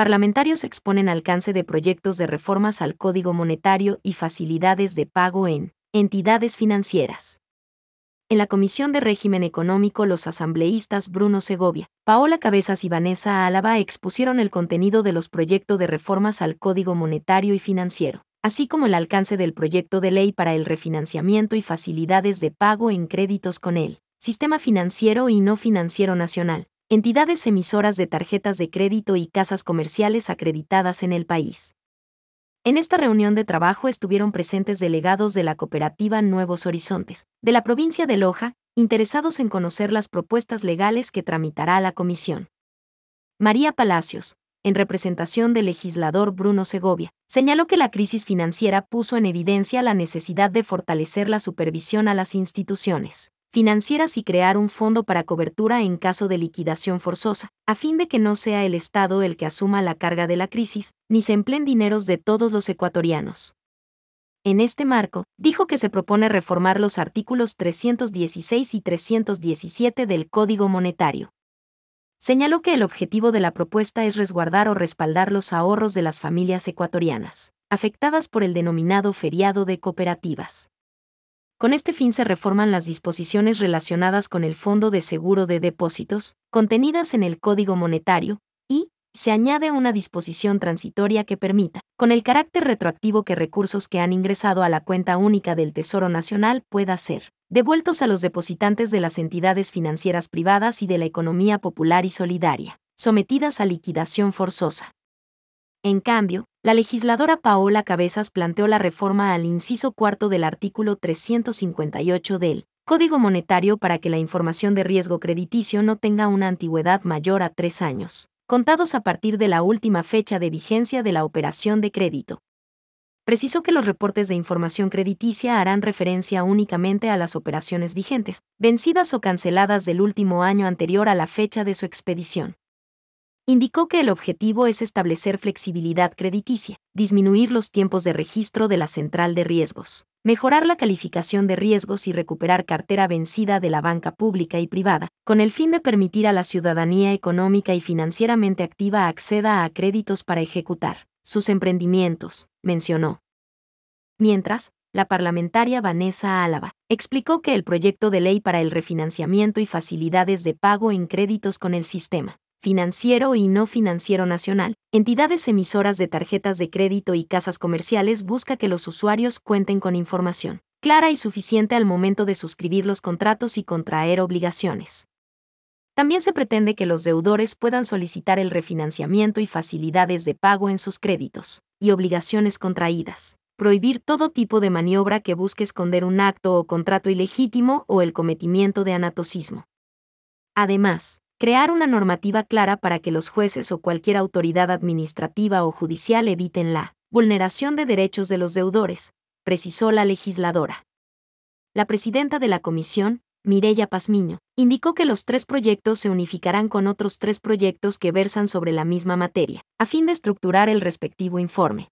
parlamentarios exponen alcance de proyectos de reformas al Código Monetario y facilidades de pago en entidades financieras. En la Comisión de Régimen Económico, los asambleístas Bruno Segovia, Paola Cabezas y Vanessa Álava expusieron el contenido de los proyectos de reformas al Código Monetario y Financiero, así como el alcance del proyecto de ley para el refinanciamiento y facilidades de pago en créditos con el sistema financiero y no financiero nacional, entidades emisoras de tarjetas de crédito y casas comerciales acreditadas en el país. En esta reunión de trabajo estuvieron presentes delegados de la cooperativa Nuevos Horizontes, de la provincia de Loja, interesados en conocer las propuestas legales que tramitará la comisión. María Palacios, en representación del legislador Bruno Segovia, señaló que la crisis financiera puso en evidencia la necesidad de fortalecer la supervisión a las instituciones financieras y crear un fondo para cobertura en caso de liquidación forzosa, a fin de que no sea el Estado el que asuma la carga de la crisis, ni se empleen dineros de todos los ecuatorianos. En este marco, dijo que se propone reformar los artículos 316 y 317 del Código Monetario. Señaló que el objetivo de la propuesta es resguardar o respaldar los ahorros de las familias ecuatorianas, afectadas por el denominado feriado de cooperativas. Con este fin se reforman las disposiciones relacionadas con el Fondo de Seguro de Depósitos, contenidas en el Código Monetario, y se añade una disposición transitoria que permita, con el carácter retroactivo que recursos que han ingresado a la cuenta única del Tesoro Nacional pueda ser devueltos a los depositantes de las entidades financieras privadas y de la economía popular y solidaria, sometidas a liquidación forzosa. En cambio, la legisladora Paola Cabezas planteó la reforma al inciso cuarto del artículo 358 del Código Monetario para que la información de riesgo crediticio no tenga una antigüedad mayor a tres años, contados a partir de la última fecha de vigencia de la operación de crédito. Precisó que los reportes de información crediticia harán referencia únicamente a las operaciones vigentes, vencidas o canceladas del último año anterior a la fecha de su expedición indicó que el objetivo es establecer flexibilidad crediticia, disminuir los tiempos de registro de la central de riesgos, mejorar la calificación de riesgos y recuperar cartera vencida de la banca pública y privada, con el fin de permitir a la ciudadanía económica y financieramente activa acceda a créditos para ejecutar sus emprendimientos, mencionó. Mientras, la parlamentaria Vanessa Álava explicó que el proyecto de ley para el refinanciamiento y facilidades de pago en créditos con el sistema financiero y no financiero nacional, entidades emisoras de tarjetas de crédito y casas comerciales busca que los usuarios cuenten con información clara y suficiente al momento de suscribir los contratos y contraer obligaciones. También se pretende que los deudores puedan solicitar el refinanciamiento y facilidades de pago en sus créditos y obligaciones contraídas. Prohibir todo tipo de maniobra que busque esconder un acto o contrato ilegítimo o el cometimiento de anatosismo. Además, crear una normativa clara para que los jueces o cualquier autoridad administrativa o judicial eviten la vulneración de derechos de los deudores, precisó la legisladora. La presidenta de la comisión, Mireya Pazmiño, indicó que los tres proyectos se unificarán con otros tres proyectos que versan sobre la misma materia, a fin de estructurar el respectivo informe.